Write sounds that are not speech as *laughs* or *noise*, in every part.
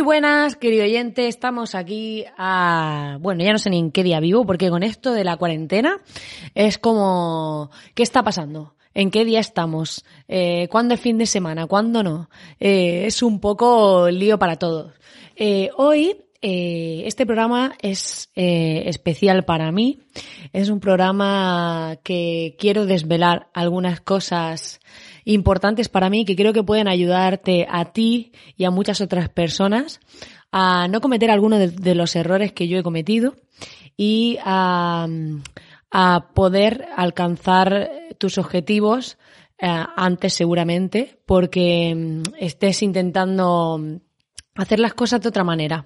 Muy buenas, querido oyente. Estamos aquí a, bueno, ya no sé ni en qué día vivo, porque con esto de la cuarentena es como, ¿qué está pasando? ¿En qué día estamos? Eh, ¿Cuándo es fin de semana? ¿Cuándo no? Eh, es un poco lío para todos. Eh, hoy este programa es especial para mí. Es un programa que quiero desvelar algunas cosas importantes para mí que creo que pueden ayudarte a ti y a muchas otras personas a no cometer alguno de, los errores que yo he cometido y a, poder alcanzar tus objetivos eh, antes seguramente porque mm, estés intentando hacer las cosas de otra manera.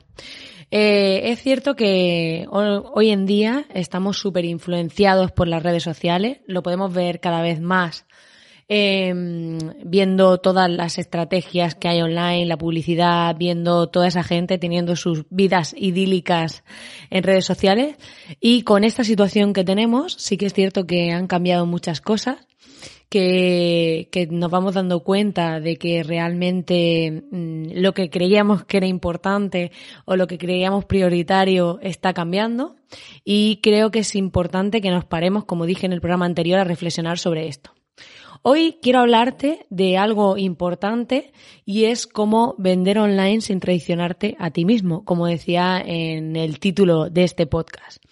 Eh, es cierto que hoy en día estamos súper influenciados por las redes sociales, lo podemos ver cada vez más eh, viendo todas las estrategias que hay online, la publicidad, viendo toda esa gente teniendo sus vidas idílicas en redes sociales. Y con esta situación que tenemos, sí que es cierto que han cambiado muchas cosas. Que, que, nos vamos dando cuenta de que realmente mm, lo que creíamos que era importante o lo que creíamos prioritario está cambiando y creo que es importante que nos paremos, como dije en el programa anterior, a reflexionar sobre esto. Hoy quiero hablarte de algo importante y es cómo vender online sin traicionarte a ti mismo, como decía en el título de este podcast.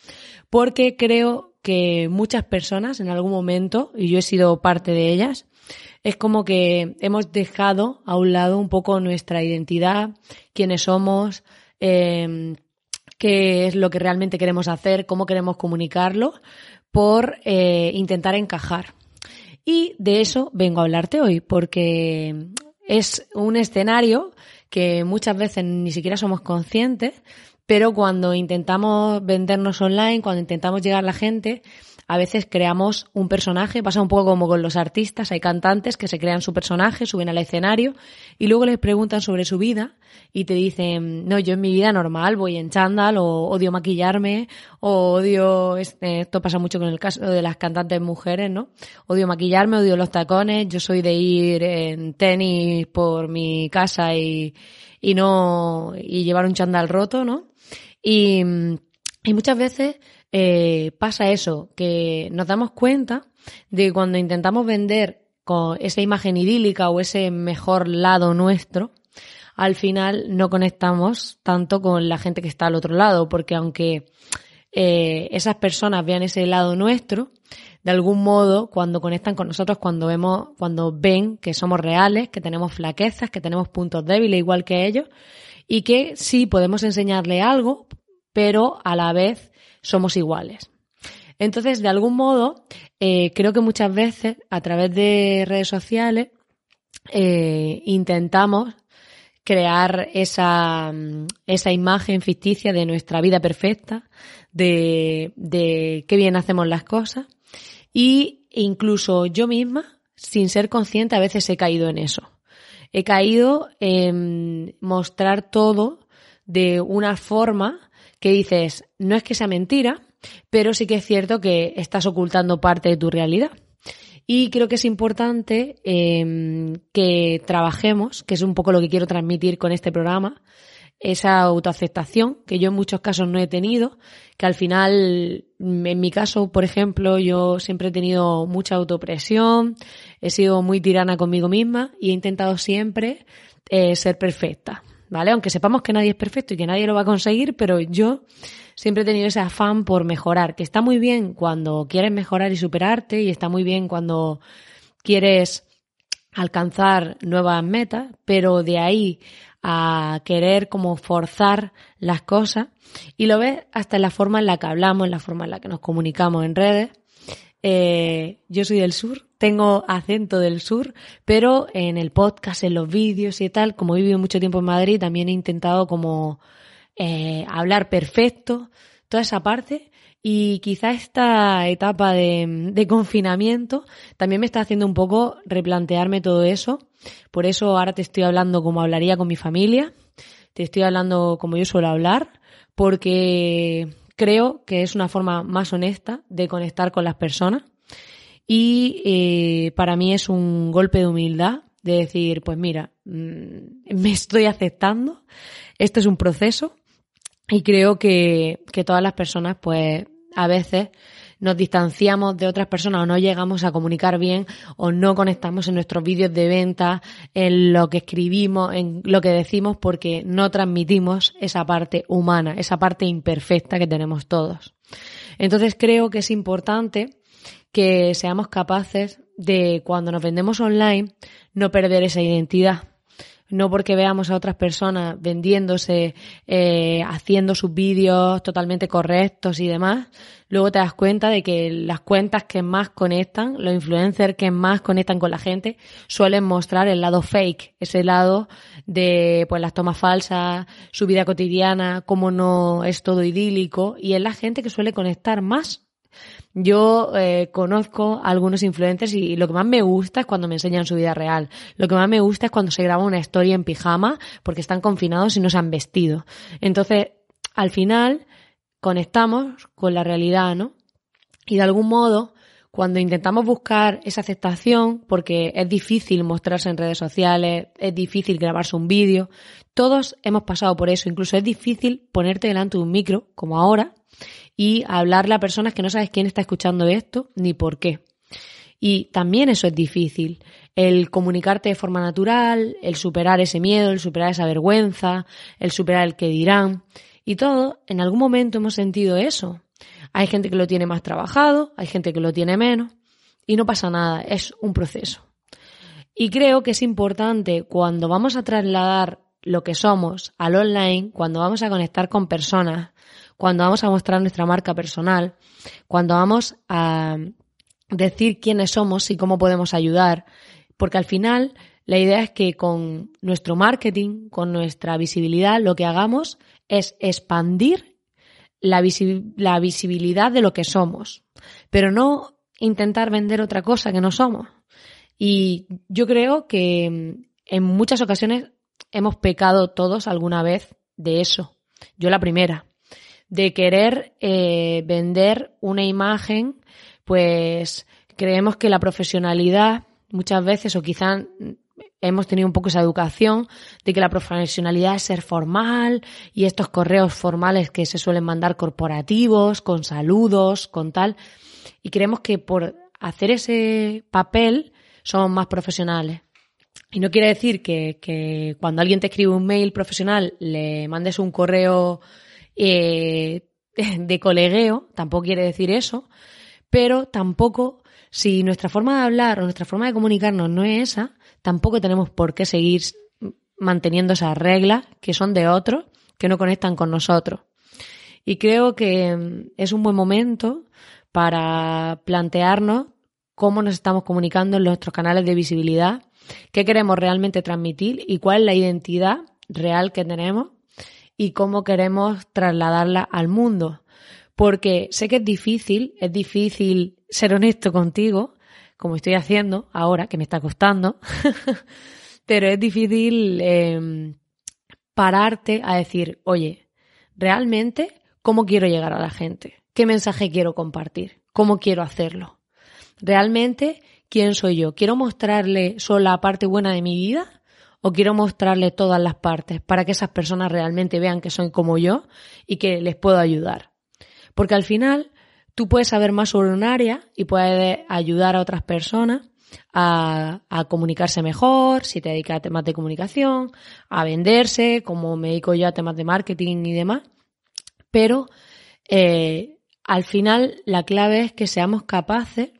Porque creo que muchas personas en algún momento, y yo he sido parte de ellas, es como que hemos dejado a un lado un poco nuestra identidad, quiénes somos, em, qué es lo que realmente queremos hacer, cómo queremos comunicarlo, por eh, intentar encajar. Y de eso vengo a hablarte hoy, porque es un escenario que muchas veces ni siquiera somos conscientes, pero cuando intentamos vendernos online, cuando intentamos llegar a la gente, a veces creamos un personaje, pasa un poco como con los artistas, hay cantantes que se crean su personaje, suben al escenario y luego les preguntan sobre su vida y te dicen, no, yo en mi vida normal voy en chándal o odio maquillarme o odio, este, esto pasa mucho con el caso de las cantantes mujeres, ¿no? Odio maquillarme, odio los tacones, yo soy de ir en tenis por mi casa y, y no, y llevar un chándal roto, ¿no? Y, y muchas veces eh, pasa eso, que nos damos cuenta de que cuando intentamos vender con esa imagen idílica o ese mejor lado nuestro, al final no conectamos tanto con la gente que está al otro lado, porque aunque eh, esas personas vean ese lado nuestro, de algún modo, cuando conectan con nosotros, cuando vemos, cuando ven que somos reales, que tenemos flaquezas, que tenemos puntos débiles igual que ellos, y que sí podemos enseñarle algo, pero a la vez somos iguales. Entonces, de algún modo, eh, creo que muchas veces a través de redes sociales eh, intentamos crear esa, esa imagen ficticia de nuestra vida perfecta, de, de qué bien hacemos las cosas. Y incluso yo misma, sin ser consciente, a veces he caído en eso. He caído en mostrar todo de una forma que dices, no es que sea mentira, pero sí que es cierto que estás ocultando parte de tu realidad. Y creo que es importante em, que trabajemos, que es un poco lo que quiero transmitir con este programa, esa autoaceptación que yo en muchos casos no he tenido, que al final, en mi caso, por ejemplo, yo siempre he tenido mucha autopresión, he sido muy tirana conmigo misma y he intentado siempre eh, ser perfecta. ¿Vale? Aunque sepamos que nadie es perfecto y que nadie lo va a conseguir, pero yo siempre he tenido ese afán por mejorar, que está muy bien cuando quieres mejorar y superarte y está muy bien cuando quieres alcanzar nuevas metas, pero de ahí a querer como forzar las cosas y lo ves hasta en la forma en la que hablamos, en la forma en la que nos comunicamos en redes. Eh, yo soy del sur, tengo acento del sur, pero en el podcast, en los vídeos y tal, como he vivido mucho tiempo en Madrid, también he intentado como eh, hablar perfecto, toda esa parte. Y quizá esta etapa de, de, confinamiento también me está haciendo un poco replantearme todo eso. Por eso ahora te estoy hablando como hablaría con mi familia, te estoy hablando como yo suelo hablar, porque creo que es una forma más honesta de conectar con las personas. Y eh, para mí es un golpe de humildad de decir, pues mira, mm, me estoy aceptando, esto es un proceso y creo que, que todas las personas, pues a veces nos distanciamos de otras personas o no llegamos a comunicar bien o no conectamos en nuestros vídeos de venta, en lo que escribimos, en lo que decimos porque no transmitimos esa parte humana, esa parte imperfecta que tenemos todos. Entonces creo que es importante que seamos capaces de cuando nos vendemos online no perder esa identidad no porque veamos a otras personas vendiéndose, eh, haciendo sus vídeos totalmente correctos y demás, luego te das cuenta de que las cuentas que más conectan, los influencers que más conectan con la gente, suelen mostrar el lado fake, ese lado de pues las tomas falsas, su vida cotidiana, cómo no es todo idílico, y es la gente que suele conectar más yo eh, conozco a algunos influencers y lo que más me gusta es cuando me enseñan su vida real. Lo que más me gusta es cuando se graba una historia en pijama porque están confinados y no se han vestido. Entonces, al final, conectamos con la realidad, ¿no? Y de algún modo, cuando intentamos buscar esa aceptación, porque es difícil mostrarse en redes sociales, es difícil grabarse un vídeo, todos hemos pasado por eso, incluso es difícil ponerte delante de un micro, como ahora, y hablarle a personas que no sabes quién está escuchando esto ni por qué. Y también eso es difícil, el comunicarte de forma natural, el superar ese miedo, el superar esa vergüenza, el superar el que dirán. Y todo, en algún momento hemos sentido eso. Hay gente que lo tiene más trabajado, hay gente que lo tiene menos, y no pasa nada, es un proceso. Y creo que es importante cuando vamos a trasladar lo que somos al online, cuando vamos a conectar con personas, cuando vamos a mostrar nuestra marca personal, cuando vamos a decir quiénes somos y cómo podemos ayudar, porque al final la idea es que con nuestro marketing, con nuestra visibilidad, lo que hagamos es expandir la, visibilidad de lo que somos, pero no intentar vender otra cosa que no somos. Y yo creo que en muchas ocasiones hemos pecado todos alguna vez de eso. Yo la primera de querer eh, vender una imagen, pues creemos que la profesionalidad muchas veces, o quizás hemos tenido un poco esa educación de que la profesionalidad es ser formal y estos correos formales que se suelen mandar corporativos, con saludos, con tal, y creemos que por hacer ese papel somos más profesionales. Y no quiere decir que, que cuando alguien te escribe un mail profesional le mandes un correo eh, *laughs* de colegueo, tampoco quiere decir eso, pero tampoco, si nuestra forma de hablar o nuestra forma de comunicarnos no es esa, tampoco tenemos por qué seguir manteniendo esas reglas que son de otros, que no conectan con nosotros. Y creo que mm, es un buen momento para plantearnos cómo nos estamos comunicando en nuestros canales de visibilidad, qué queremos realmente transmitir y cuál es la identidad real que tenemos y cómo queremos trasladarla al mundo. Porque sé que es difícil, es difícil ser honesto contigo, como estoy haciendo ahora, que me está costando, *laughs* pero es difícil em, pararte a decir, oye, realmente, ¿cómo quiero llegar a la gente? ¿Qué mensaje quiero compartir? ¿Cómo quiero hacerlo? ¿Realmente quién soy yo? ¿Quiero mostrarle solo la parte buena de mi vida? O quiero mostrarle todas las partes para que esas personas realmente vean que son como yo y que les puedo ayudar. Porque al final tú puedes saber más sobre un área y puedes ayudar a otras personas a, comunicarse mejor, si te dedicas a temas de comunicación, a venderse, como me dedico yo a temas de marketing y demás. Pero eh, al final la clave es que seamos capaces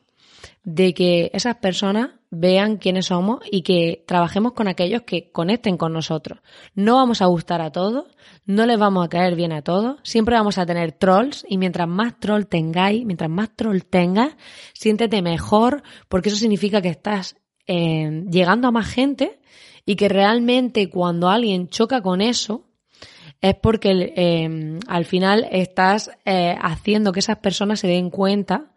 de que esas personas vean quiénes somos y que trabajemos con aquellos que conecten con nosotros. No vamos a gustar a todos, no les vamos a caer bien a todos, siempre vamos a tener trolls y mientras más troll tengáis, mientras más troll tengas, siéntete mejor porque eso significa que estás eh, llegando a más gente y que realmente cuando alguien choca con eso, es porque eh, al final estás eh, haciendo que esas personas se den cuenta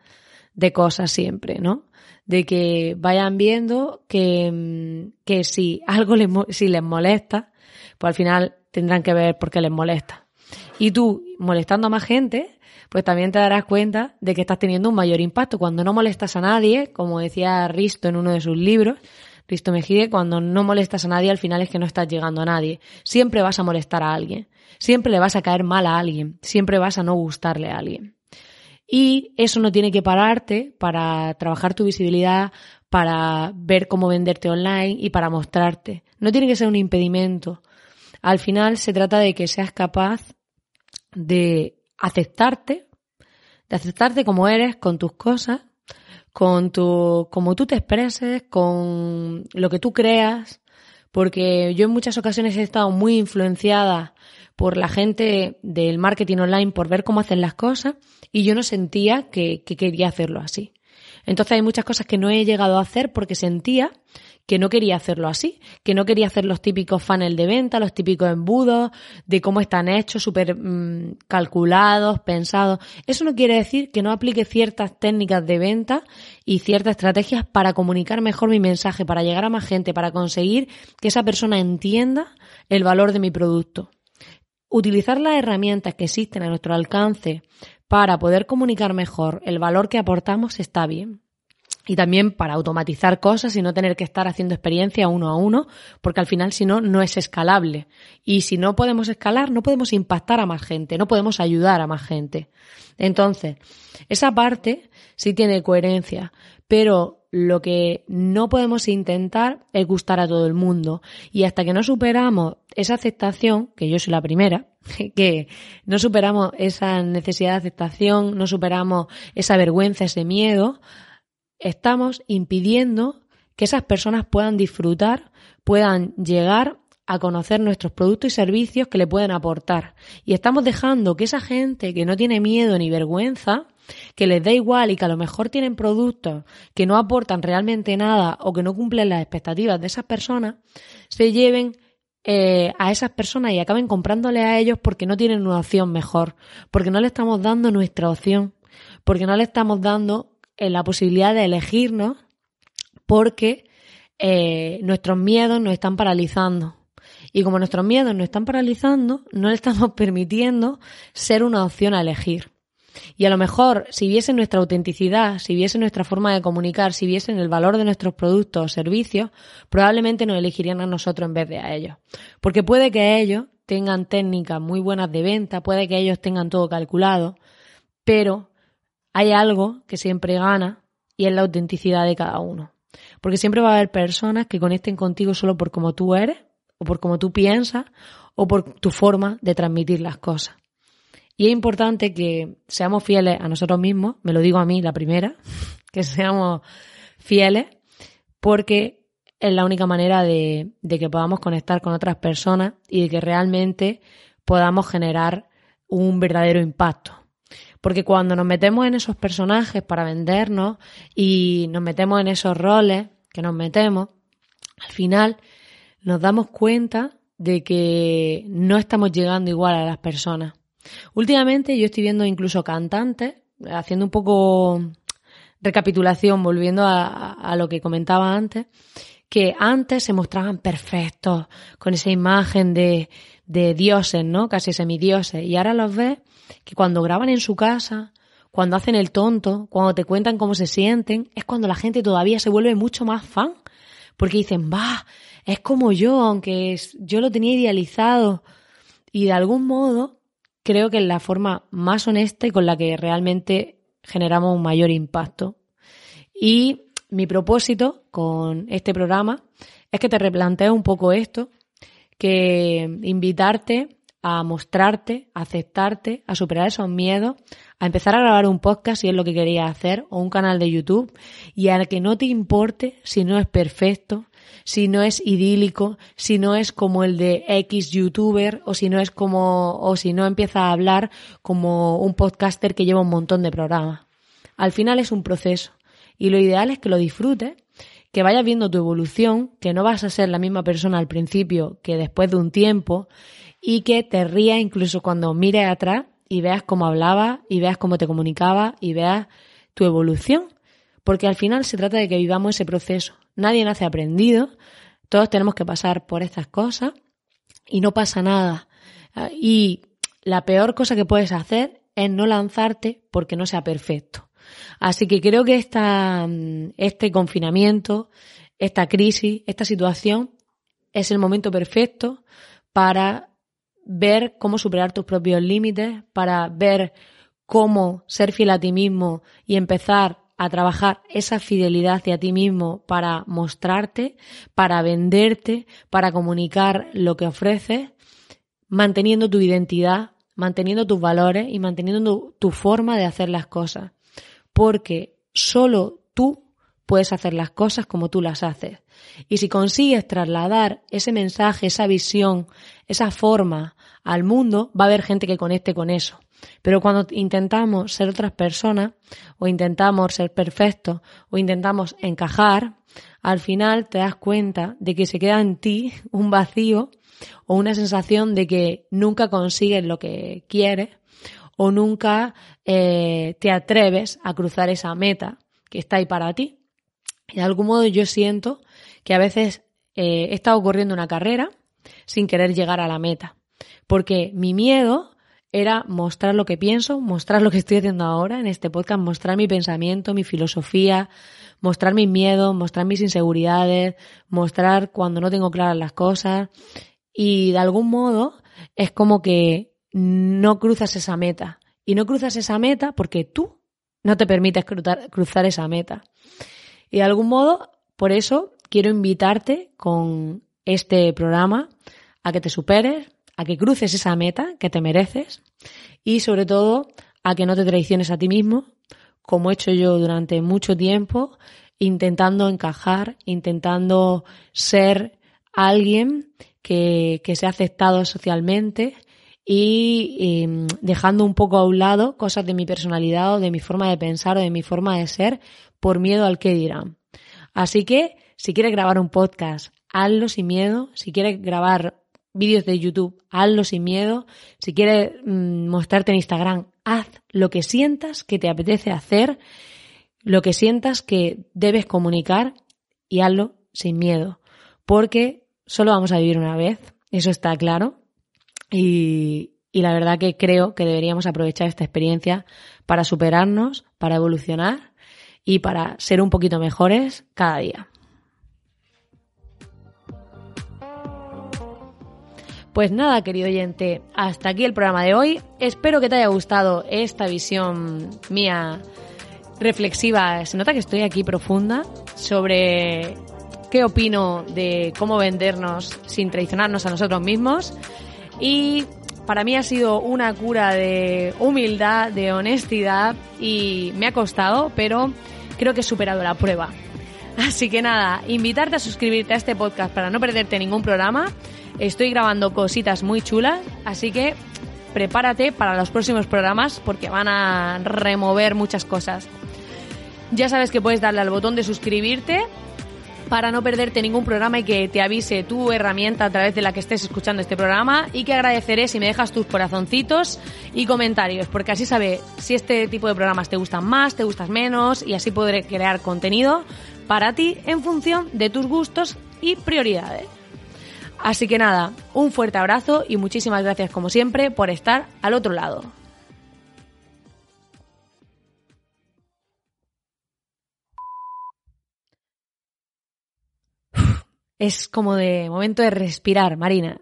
de cosas siempre, ¿no? De que vayan viendo que, mm, que si algo les, si les molesta, pues al final tendrán que ver por qué les molesta. Y tú, molestando a más gente, pues también te darás cuenta de que estás teniendo un mayor impacto. Cuando no molestas a nadie, como decía Risto en uno de sus libros, Risto Mejide, cuando no molestas a nadie, al final es que no estás llegando a nadie. Siempre vas a molestar a alguien. Siempre le vas a caer mal a alguien. Siempre vas a no gustarle a alguien. Y eso no tiene que pararte para trabajar tu visibilidad, para ver cómo venderte online y para mostrarte. No tiene que ser un impedimento. Al final se trata de que seas capaz de aceptarte, de aceptarte como eres, con tus cosas, con tu, como tú te expreses, con lo que tú creas, porque yo en muchas ocasiones he estado muy influenciada por la gente del marketing online por ver cómo hacen las cosas y yo no sentía que, quería hacerlo así. Entonces hay muchas cosas que no he llegado a hacer porque sentía que no quería hacerlo así, que no quería hacer los típicos funnel de venta, los típicos embudos, de cómo están hechos, súper mm, calculados, pensados. Eso no quiere decir que no aplique ciertas técnicas de venta y ciertas estrategias para comunicar mejor mi mensaje, para llegar a más gente, para conseguir que esa persona entienda el valor de mi producto. Utilizar las herramientas que existen a nuestro alcance para poder comunicar mejor el valor que aportamos está bien. Y también para automatizar cosas y no tener que estar haciendo experiencia uno a uno, porque al final si no, no es escalable. Y si no podemos escalar, no podemos impactar a más gente, no podemos ayudar a más gente. Entonces, esa parte sí tiene coherencia, pero lo que no podemos intentar es gustar a todo el mundo. Y hasta que no superamos esa aceptación, que yo soy la primera, *laughs* que no superamos esa necesidad de aceptación, no superamos esa vergüenza, ese miedo, estamos impidiendo que esas personas puedan disfrutar, puedan llegar a conocer nuestros productos y servicios que le pueden aportar. Y estamos dejando que esa gente que no tiene miedo ni vergüenza, que les da igual y que a lo mejor tienen productos que no aportan realmente nada o que no cumplen las expectativas de esas personas, se lleven eh, a esas personas y acaben comprándole a ellos porque no tienen una opción mejor, porque no le estamos dando nuestra opción, porque no le estamos dando eh, la posibilidad de elegirnos, porque eh, nuestros miedos nos están paralizando. Y como nuestros miedos nos están paralizando, no le estamos *laughs* permitiendo ser una opción a elegir. Y a lo mejor, si viesen nuestra autenticidad, si viesen nuestra forma de comunicar, si viesen el valor de nuestros productos o servicios, probablemente nos elegirían a nosotros en vez de a ellos. Porque puede que ellos tengan técnicas muy buenas de venta, puede que ellos tengan todo calculado, pero hay algo que siempre gana y es la autenticidad de cada uno. Porque siempre va a haber personas que conecten contigo solo por cómo tú eres, o por cómo tú piensas, o por tu forma de transmitir las cosas. Y es importante que seamos fieles a nosotros mismos, me lo digo a mí la primera, *laughs* que seamos fieles, porque es la única manera de, que podamos conectar con otras personas y de que realmente podamos generar un verdadero impacto. Porque cuando nos metemos en esos personajes para vendernos y nos metemos en esos roles que nos metemos, al final nos damos cuenta de que no estamos llegando igual a las personas. Últimamente yo estoy viendo incluso cantantes, haciendo un poco recapitulación, volviendo a, lo que comentaba antes, que antes se mostraban perfectos, con esa imagen de, de dioses, ¿no? Casi semidioses. Y ahora los ves que cuando graban en su casa, cuando hacen el tonto, cuando te cuentan cómo se sienten, es cuando la gente todavía se vuelve mucho más fan. Porque dicen, va, es como yo, aunque yo lo tenía idealizado. Y de algún modo creo que es la forma más honesta y con la que realmente generamos un mayor impacto. Y mi propósito con este programa es que te replantees un poco esto, que invitarte a mostrarte, a aceptarte, a superar esos miedos, a empezar a grabar un podcast si es lo que querías hacer, o un canal de YouTube, y a que no te importe si no es perfecto, si no es idílico, si no es como el de X youtuber, o si no es como, o si no empieza a hablar como un podcaster que lleva un montón de programas. Al final es un proceso, y lo ideal es que lo disfrutes, que vayas viendo tu evolución, que no vas a ser la misma persona al principio que después de un tiempo, y que te rías incluso cuando mires atrás y veas cómo hablaba y veas cómo te comunicaba y veas tu evolución. Porque al final se trata de que vivamos ese proceso. Nadie nace aprendido, todos tenemos que pasar por estas cosas y no pasa nada. Y la peor cosa que puedes hacer es no lanzarte porque no sea perfecto. Así que creo que esta, este confinamiento, esta crisis, esta situación es el momento perfecto para ver cómo superar tus propios límites, para ver cómo ser fiel a ti mismo y empezar a trabajar esa fidelidad hacia ti mismo para mostrarte, para venderte, para comunicar lo que ofreces, manteniendo tu identidad, manteniendo tus valores y manteniendo tu, forma de hacer las cosas. Porque solo tú puedes hacer las cosas como tú las haces. Y si consigues trasladar ese mensaje, esa visión, esa forma al mundo, va a haber gente que conecte con eso. Pero cuando intentamos ser otras personas, o intentamos ser perfectos, o intentamos encajar, al final te das cuenta de que se queda en ti *laughs* un vacío o una sensación de que nunca consigues lo que quieres o nunca eh, te atreves a cruzar esa meta que está ahí para ti. De algún modo yo siento que a veces eh, he estado corriendo una carrera sin querer llegar a la meta. Porque mi miedo era mostrar lo que pienso, mostrar lo que estoy haciendo ahora en este podcast, mostrar mi pensamiento, mi filosofía, mostrar mis miedos, mostrar mis inseguridades, mostrar cuando no tengo claras las cosas. Y de algún modo es como que no cruzas esa meta. Y no cruzas esa meta porque tú no te permites cruzar esa meta. Y de algún modo, por eso quiero invitarte con este programa a que te superes, a que cruces esa meta que te mereces y sobre todo a que no te traiciones a ti mismo, como he hecho yo durante mucho tiempo, intentando encajar, intentando ser alguien que, que sea aceptado socialmente y, em, dejando un poco a un lado cosas de mi personalidad o de mi forma de pensar o de mi forma de ser por miedo al que dirán. Así que si quieres grabar un podcast, hazlo sin miedo. Si quieres grabar vídeos de YouTube, hazlo sin miedo. Si quieres mm, mostrarte en Instagram, haz lo que sientas que te apetece hacer, lo que sientas que debes comunicar y hazlo sin miedo. Porque solo vamos a vivir una vez, eso está claro. Y, la verdad que creo que deberíamos aprovechar esta experiencia para superarnos, para evolucionar y para ser un poquito mejores cada día. Pues nada, querido oyente, hasta aquí el programa de hoy. Espero que te haya gustado esta visión mía reflexiva. Se nota que estoy aquí profunda sobre qué opino de cómo vendernos sin traicionarnos a nosotros mismos. Y para mí ha sido una cura de humildad, de honestidad y me ha costado, pero creo que he superado la prueba. Así que nada, invitarte a suscribirte a este podcast para no perderte ningún programa. Estoy grabando cositas muy chulas, así que prepárate para los próximos programas porque van a remover muchas cosas. Ya sabes que puedes darle al botón de suscribirte para no perderte ningún programa y que te avise tu herramienta a través de la que estés escuchando este programa y que agradeceré si me dejas tus corazoncitos y comentarios porque así sabe si este tipo de programas te gustan más, te gustan menos y así podré crear contenido para ti en función de tus gustos y prioridades. Así que nada, un fuerte abrazo y muchísimas gracias como siempre por estar al otro lado. Es como de momento de respirar, Marina.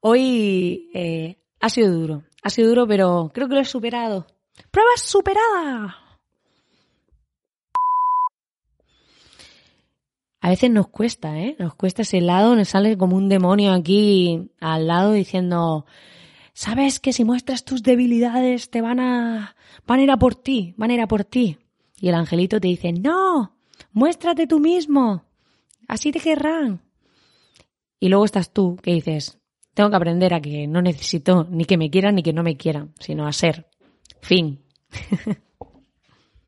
Hoy eh, ha sido duro, ha sido duro, pero creo que lo he superado. ¡Prueba superada! a veces nos cuesta, ¿eh? Nos cuesta ese lado, nos sale como un demonio aquí al lado diciendo, sabes que si muestras tus debilidades te van a, van a ir a por ti, van a ir a por ti. Y el angelito te dice, no, muéstrate tú mismo, así te querrán. Y luego estás tú que dices, tengo que aprender a que no necesito ni que me quieran ni que no me quieran, sino a ser. Fin. *laughs*